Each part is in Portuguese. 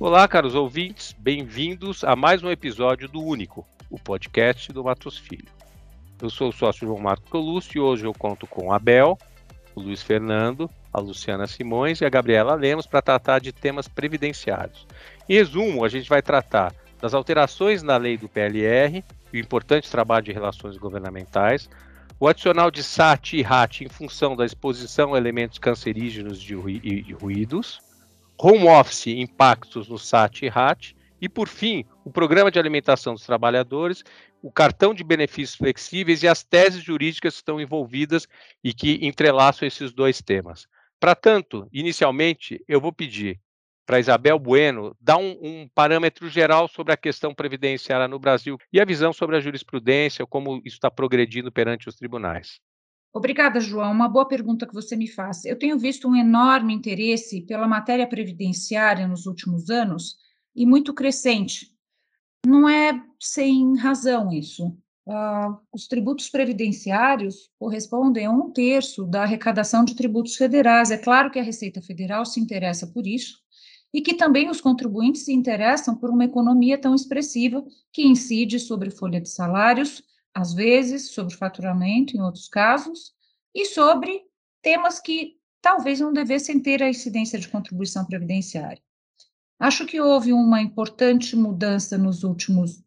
Olá, caros ouvintes, bem-vindos a mais um episódio do Único, o podcast do Matos Filho. Eu sou o sócio João Marcos Colucci e hoje eu conto com Abel, o Luiz Fernando, a Luciana Simões e a Gabriela Lemos para tratar de temas previdenciários. Em resumo, a gente vai tratar das alterações na lei do PLR, o importante trabalho de relações governamentais, o adicional de SAT e RAT em função da exposição a elementos cancerígenos de ruídos, home office, impactos no SAT e RAT, e, por fim, o programa de alimentação dos trabalhadores, o cartão de benefícios flexíveis e as teses jurídicas que estão envolvidas e que entrelaçam esses dois temas. Para tanto, inicialmente, eu vou pedir para Isabel Bueno dar um, um, parâmetro geral sobre a questão previdenciária no Brasil e a visão sobre a jurisprudência, como isso está progredindo perante os tribunais. Obrigada, João. Uma boa pergunta que você me faz. Eu tenho visto um enorme interesse pela matéria previdenciária nos últimos anos e muito crescente. Não é sem razão isso. Uh, os tributos previdenciários correspondem a um terço da arrecadação de tributos federais. É claro que a Receita Federal se interessa por isso e que também os contribuintes se interessam por uma economia tão expressiva que incide sobre folha de salários às vezes, sobre faturamento, em outros casos, e sobre temas que talvez não devessem ter a incidência de contribuição previdenciária. Acho que houve uma importante mudança nos últimos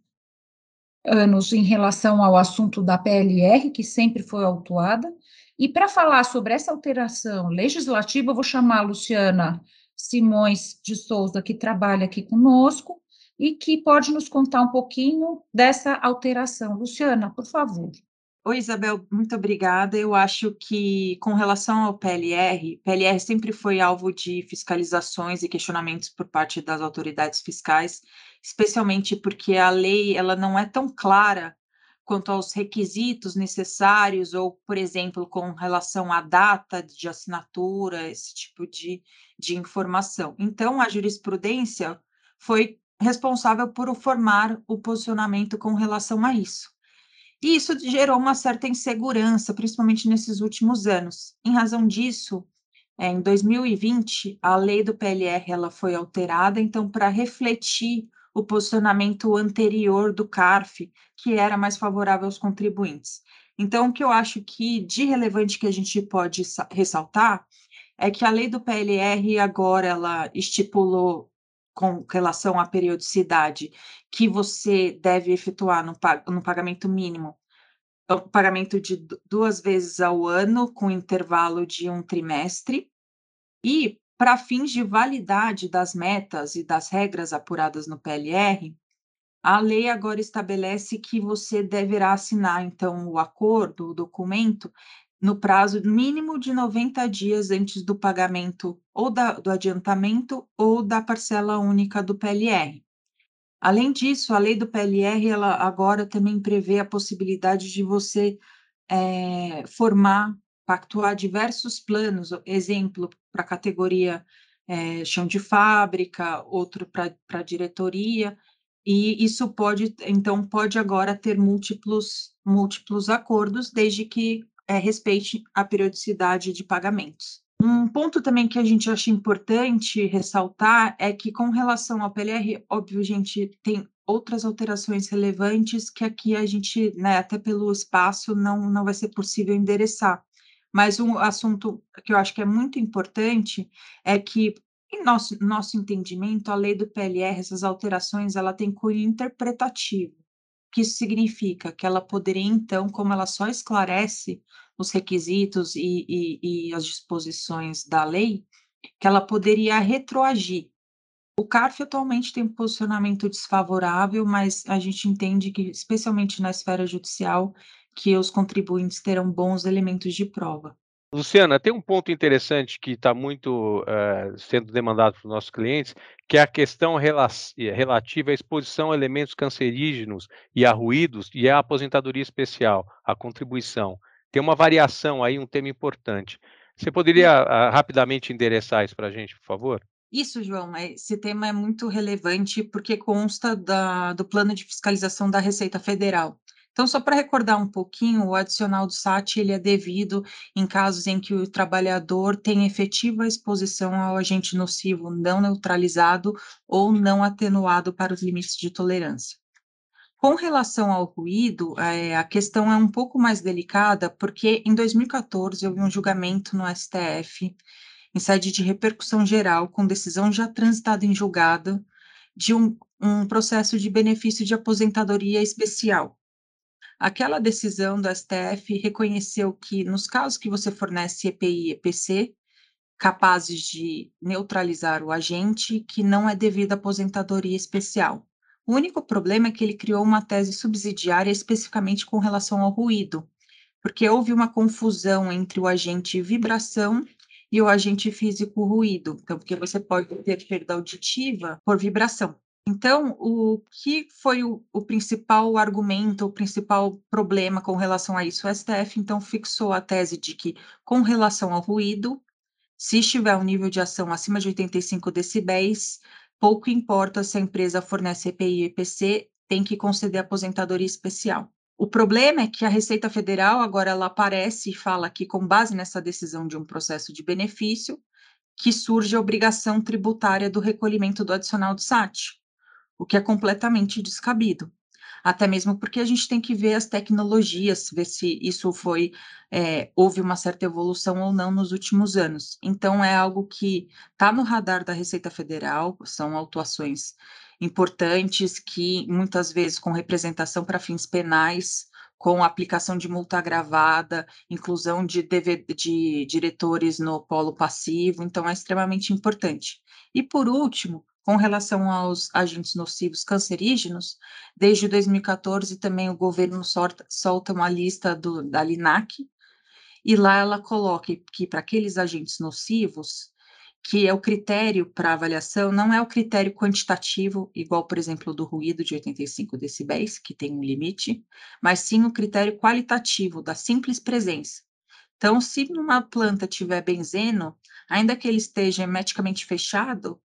anos em relação ao assunto da PLR, que sempre foi autuada, e para falar sobre essa alteração legislativa, eu vou chamar a Luciana Simões de Souza, que trabalha aqui conosco, e que pode nos contar um pouquinho dessa alteração. Luciana, por favor. Oi, Isabel, muito obrigada. Eu acho que, com relação ao PLR, PLR sempre foi alvo de fiscalizações e questionamentos por parte das autoridades fiscais, especialmente porque a lei ela não é tão clara quanto aos requisitos necessários, ou, por exemplo, com relação à data de assinatura, esse tipo de, de informação. Então, a jurisprudência foi responsável por formar o posicionamento com relação a isso. E isso gerou uma certa insegurança, principalmente nesses últimos anos. Em razão disso, é, em 2020, a lei do PLR ela foi alterada, então, para refletir o posicionamento anterior do CARF, que era mais favorável aos contribuintes. Então, o que eu acho que de relevante que a gente pode ressaltar é que a lei do PLR agora ela estipulou com relação à periodicidade que você deve efetuar no, no pagamento mínimo, pagamento de duas vezes ao ano, com intervalo de um trimestre, e para fins de validade das metas e das regras apuradas no PLR, a lei agora estabelece que você deverá assinar, então, o acordo, o documento, no prazo mínimo de 90 dias antes do pagamento ou da, do adiantamento ou da parcela única do PLR. Além disso, a lei do PLR ela agora também prevê a possibilidade de você é, formar, pactuar diversos planos, exemplo, para a categoria é, chão de fábrica, outro para diretoria, e isso pode, então, pode agora ter múltiplos, múltiplos acordos, desde que é, respeite a periodicidade de pagamentos. Um ponto também que a gente acha importante ressaltar é que, com relação ao PLR, óbvio, a gente tem outras alterações relevantes que aqui a gente, né, até pelo espaço, não, não vai ser possível endereçar. Mas um assunto que eu acho que é muito importante é que, em nosso, nosso entendimento, a lei do PLR, essas alterações, ela tem cunho interpretativo que isso significa? Que ela poderia, então, como ela só esclarece os requisitos e, e, e as disposições da lei, que ela poderia retroagir. O CARF atualmente tem um posicionamento desfavorável, mas a gente entende que, especialmente na esfera judicial, que os contribuintes terão bons elementos de prova. Luciana, tem um ponto interessante que está muito uh, sendo demandado por nossos clientes, que é a questão rela relativa à exposição a elementos cancerígenos e a ruídos e a aposentadoria especial, a contribuição. Tem uma variação aí, um tema importante. Você poderia uh, rapidamente endereçar isso para a gente, por favor? Isso, João, é, esse tema é muito relevante porque consta da, do plano de fiscalização da Receita Federal. Então, só para recordar um pouquinho, o adicional do SAT ele é devido em casos em que o trabalhador tem efetiva exposição ao agente nocivo não neutralizado ou não atenuado para os limites de tolerância. Com relação ao ruído, é, a questão é um pouco mais delicada, porque em 2014 houve um julgamento no STF, em sede de repercussão geral, com decisão já transitada em julgado, de um, um processo de benefício de aposentadoria especial. Aquela decisão do STF reconheceu que, nos casos que você fornece EPI e EPC, capazes de neutralizar o agente, que não é devido à aposentadoria especial. O único problema é que ele criou uma tese subsidiária especificamente com relação ao ruído, porque houve uma confusão entre o agente vibração e o agente físico ruído. Então, porque você pode ter perda auditiva por vibração. Então, o que foi o, o, principal argumento, o principal problema com relação a isso? O STF, então, fixou a tese de que, com relação ao ruído, se estiver um nível de ação acima de 85 decibéis, pouco importa se a empresa fornece EPI e EPC, tem que conceder aposentadoria especial. O problema é que a Receita Federal agora ela aparece e fala que, com base nessa decisão de um processo de benefício, que surge a obrigação tributária do recolhimento do adicional do SAT o que é completamente descabido. Até mesmo porque a gente tem que ver as tecnologias, ver se isso foi, é, houve uma certa evolução ou não nos últimos anos. Então, é algo que está no radar da Receita Federal, são autuações importantes que, muitas vezes, com representação para fins penais, com aplicação de multa agravada, inclusão de, de diretores no polo passivo, então é extremamente importante. E, por último, com relação aos agentes nocivos cancerígenos, desde 2014 também o governo solta, uma lista do, da LINAC, e lá ela coloca que para aqueles agentes nocivos, que é o critério para avaliação, não é o critério quantitativo, igual, por exemplo, do ruído de 85 decibéis, que tem um limite, mas sim o critério qualitativo da simples presença. Então, se numa planta tiver benzeno, ainda que ele esteja hermeticamente fechado,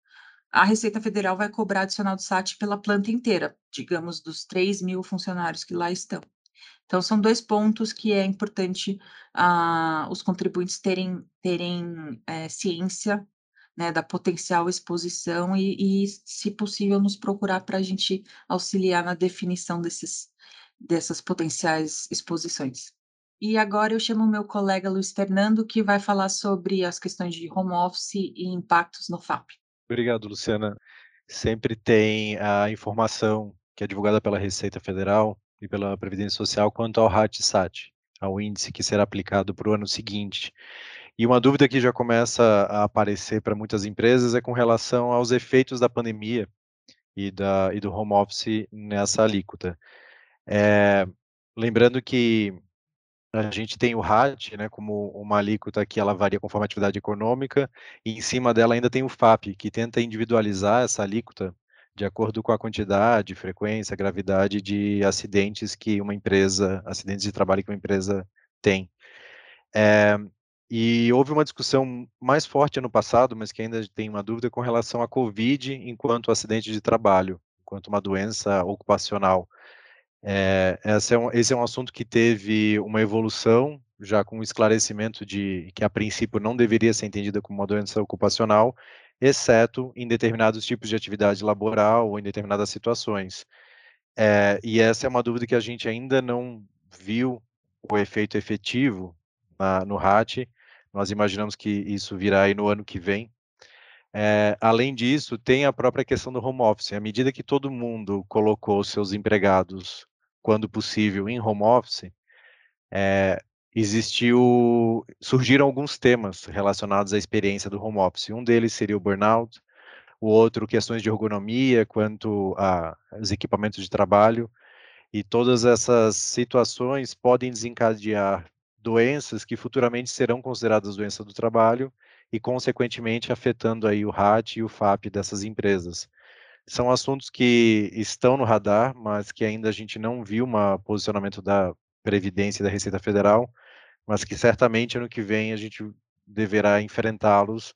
a Receita Federal vai cobrar adicional do SAT pela planta inteira, digamos, dos 3 mil funcionários que lá estão. Então, são dois pontos que é importante uh, os contribuintes terem, terem é, ciência né, da potencial exposição e, e, se possível, nos procurar para a gente auxiliar na definição desses, dessas potenciais exposições. E agora eu chamo o meu colega Luiz Fernando, que vai falar sobre as questões de home office e impactos no FAP. Obrigado, Luciana. Sempre tem a informação que é divulgada pela Receita Federal e pela Previdência Social quanto ao RAT-SAT, ao índice que será aplicado para o ano seguinte. E uma dúvida que já começa a aparecer para muitas empresas é com relação aos efeitos da pandemia e, da, e do home office nessa alíquota. É, lembrando que a gente tem o RAT, né, como uma alíquota que ela varia conforme a atividade econômica, e em cima dela ainda tem o FAP, que tenta individualizar essa alíquota de acordo com a quantidade, frequência, gravidade de acidentes que uma empresa, acidentes de trabalho que uma empresa tem. É, e houve uma discussão mais forte ano passado, mas que ainda tem uma dúvida com relação à Covid enquanto acidente de trabalho, enquanto uma doença ocupacional. É, é um, esse é um assunto que teve uma evolução, já com o esclarecimento de que a princípio não deveria ser entendida como uma doença ocupacional, exceto em determinados tipos de atividade laboral ou em determinadas situações. É, e essa é uma dúvida que a gente ainda não viu o efeito efetivo na, no RAT. Nós imaginamos que isso virá aí no ano que vem, é, além disso, tem a própria questão do home office. À medida que todo mundo colocou seus empregados quando possível, em home office, é, existiu, surgiram alguns temas relacionados à experiência do home office. Um deles seria o burnout, o outro questões de ergonomia quanto aos equipamentos de trabalho, e todas essas situações podem desencadear doenças que futuramente serão consideradas doenças do trabalho e, consequentemente, afetando aí o RAT e o FAP dessas empresas são assuntos que estão no radar, mas que ainda a gente não viu um posicionamento da Previdência e da Receita Federal, mas que certamente ano que vem a gente deverá enfrentá-los,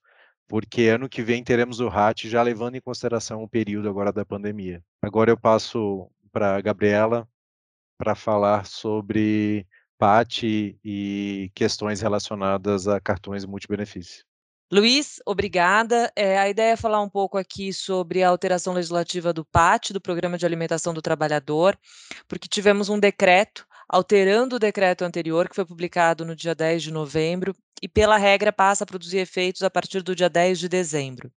porque ano que vem teremos o RAT já levando em consideração o período agora da pandemia. Agora eu passo para a Gabriela para falar sobre PAT e questões relacionadas a cartões multibenefício. Luiz, obrigada. É, a ideia é falar um pouco aqui sobre a alteração legislativa do PAT, do Programa de Alimentação do Trabalhador, porque tivemos um decreto alterando o decreto anterior, que foi publicado no dia 10 de novembro, e pela regra passa a produzir efeitos a partir do dia 10 de dezembro.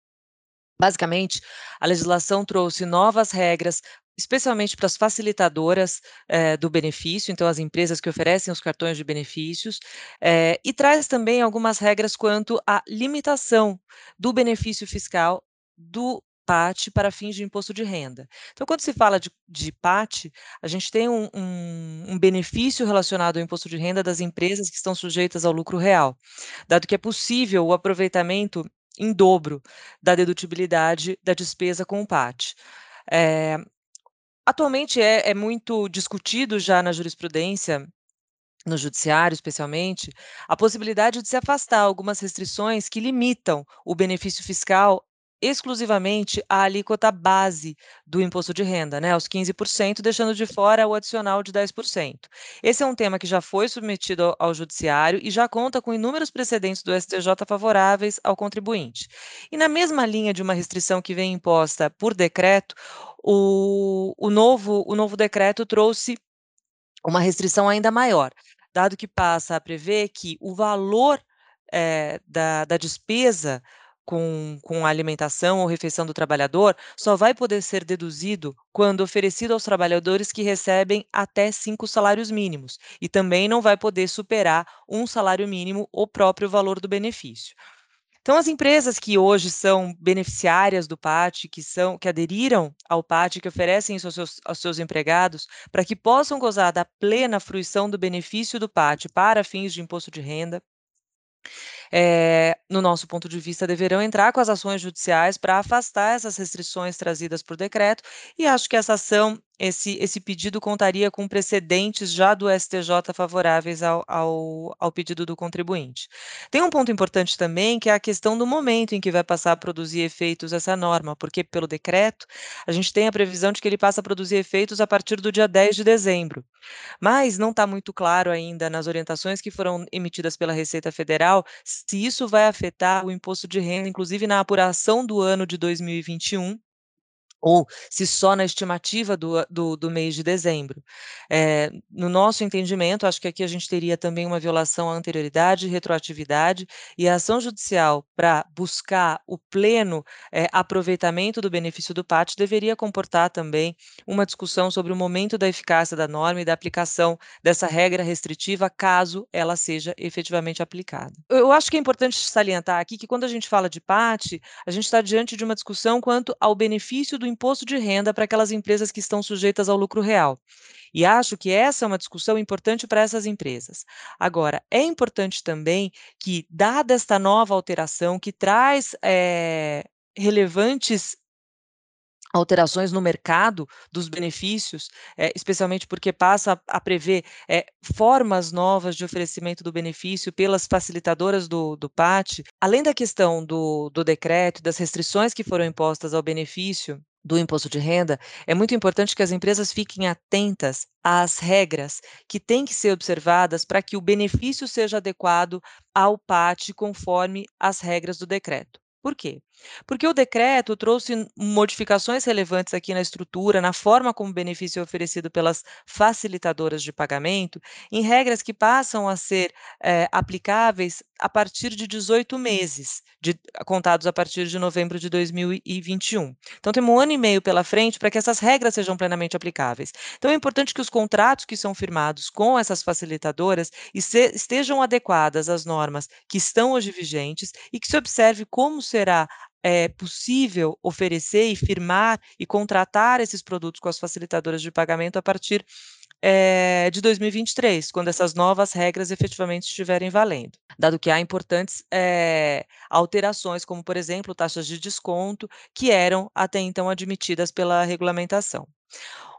Basicamente, a legislação trouxe novas regras especialmente para as facilitadoras eh, do benefício, então as empresas que oferecem os cartões de benefícios, eh, e traz também algumas regras quanto à limitação do benefício fiscal do PAT para fins de imposto de renda. Então, quando se fala de, de PAT, a gente tem um, um, um, benefício relacionado ao imposto de renda das empresas que estão sujeitas ao lucro real, dado que é possível o aproveitamento em dobro da dedutibilidade da despesa com o PAT. É, atualmente é, é muito discutido já na jurisprudência no judiciário, especialmente, a possibilidade de se afastar algumas restrições que limitam o benefício fiscal exclusivamente a alíquota base do imposto de renda, né, os 15%, deixando de fora o adicional de 10%. Esse é um tema que já foi submetido ao judiciário e já conta com inúmeros precedentes do STJ favoráveis ao contribuinte. E na mesma linha de uma restrição que vem imposta por decreto, o, o, novo, o novo decreto trouxe uma restrição ainda maior, dado que passa a prever que o valor é, da, da despesa com, com a alimentação ou refeição do trabalhador só vai poder ser deduzido quando oferecido aos trabalhadores que recebem até cinco salários mínimos, e também não vai poder superar um salário mínimo o próprio valor do benefício. Então, as empresas que hoje são beneficiárias do PAT, que são que aderiram ao PAT, que oferecem isso aos seus, aos seus empregados, para que possam gozar da plena fruição do benefício do PAT para fins de imposto de renda, é, no nosso ponto de vista, deverão entrar com as ações judiciais para afastar essas restrições trazidas por decreto, e acho que essa ação, esse, esse pedido contaria com precedentes já do STJ favoráveis ao, ao, ao pedido do contribuinte. Tem um ponto importante também, que é a questão do momento em que vai passar a produzir efeitos essa norma, porque pelo decreto, a gente tem a previsão de que ele passa a produzir efeitos a partir do dia 10 de dezembro. Mas não está muito claro ainda nas orientações que foram emitidas pela Receita Federal se isso vai afetar o imposto de renda, inclusive na apuração do ano de 2021, ou se só na estimativa do, do, do mês de dezembro. É, no nosso entendimento, acho que aqui a gente teria também uma violação à anterioridade, retroatividade, e a ação judicial para buscar o pleno é, aproveitamento do benefício do PAT deveria comportar também uma discussão sobre o momento da eficácia da norma e da aplicação dessa regra restritiva, caso ela seja efetivamente aplicada. Eu acho que é importante salientar aqui que quando a gente fala de PAT, a gente está diante de uma discussão quanto ao benefício do imposto de renda para aquelas empresas que estão sujeitas ao lucro real. E acho que essa é uma discussão importante para essas empresas. Agora, é importante também que, dada esta nova alteração que traz é, relevantes alterações no mercado dos benefícios, é, especialmente porque passa a, prever é, formas novas de oferecimento do benefício pelas facilitadoras do, do PAT, além da questão do, do decreto, das restrições que foram impostas ao benefício, do imposto de renda, é muito importante que as empresas fiquem atentas às regras que têm que ser observadas para que o benefício seja adequado ao PAT conforme as regras do decreto. Por quê? Porque o decreto trouxe modificações relevantes aqui na estrutura, na forma como o benefício é oferecido pelas facilitadoras de pagamento, em regras que passam a ser é, aplicáveis a partir de 18 meses, de, contados a partir de novembro de 2021. Então, temos um ano e meio pela frente para que essas regras sejam plenamente aplicáveis. Então, é importante que os contratos que são firmados com essas facilitadoras estejam adequadas às normas que estão hoje vigentes e que se observe como será é possível oferecer e firmar e contratar esses produtos com as facilitadoras de pagamento a partir é, de 2023, quando essas novas regras efetivamente estiverem valendo, dado que há importantes é, alterações, como, por exemplo, taxas de desconto, que eram até então admitidas pela regulamentação.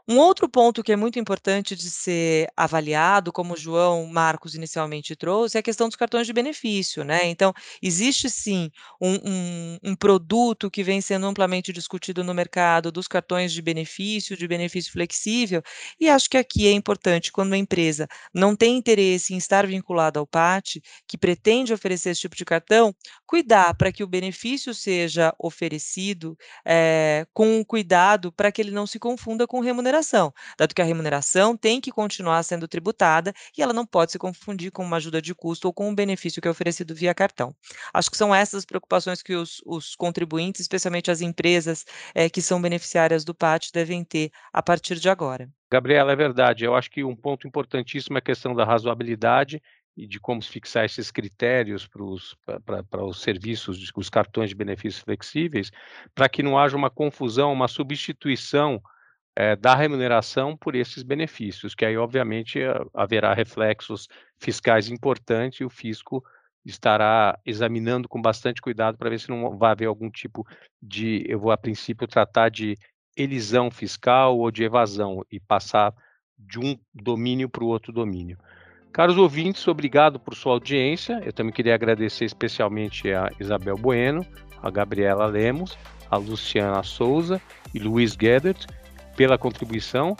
Um outro ponto que é muito importante de ser avaliado, como o João Marcos inicialmente trouxe, é a questão dos cartões de benefício, né? Então, existe sim um, um, um produto que vem sendo amplamente discutido no mercado dos cartões de benefício, de benefício flexível, e acho que aqui é importante, quando uma empresa não tem interesse em estar vinculada ao PAT, que pretende oferecer esse tipo de cartão, cuidar para que o benefício seja oferecido é, com cuidado para que ele não se confunda com remuneração remuneração, dado que a remuneração tem que continuar sendo tributada e ela não pode se confundir com uma ajuda de custo ou com um benefício que é oferecido via cartão. Acho que são essas preocupações que os, os contribuintes, especialmente as empresas é, que são beneficiárias do PAT, devem ter a partir de agora. Gabriela, é verdade. Eu acho que um ponto importantíssimo é a questão da razoabilidade e de como fixar esses critérios para os, serviços, os cartões de benefícios flexíveis, para que não haja uma confusão, uma substituição é, da remuneração por esses benefícios, que aí, obviamente, haverá reflexos fiscais importantes e o fisco estará examinando com bastante cuidado para ver se não vai haver algum tipo de, eu vou a princípio tratar de elisão fiscal ou de evasão e passar de um domínio para o outro domínio. Caros ouvintes, obrigado por sua audiência. Eu também queria agradecer especialmente a Isabel Bueno, a Gabriela Lemos, a Luciana Souza e Luiz Gedert pela contribuição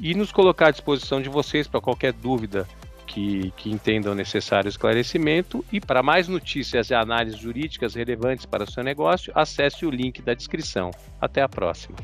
e nos colocar à disposição de vocês para qualquer dúvida que, que entendam necessário esclarecimento. E para mais notícias e análises jurídicas relevantes para o seu negócio, acesse o link da descrição. Até a próxima.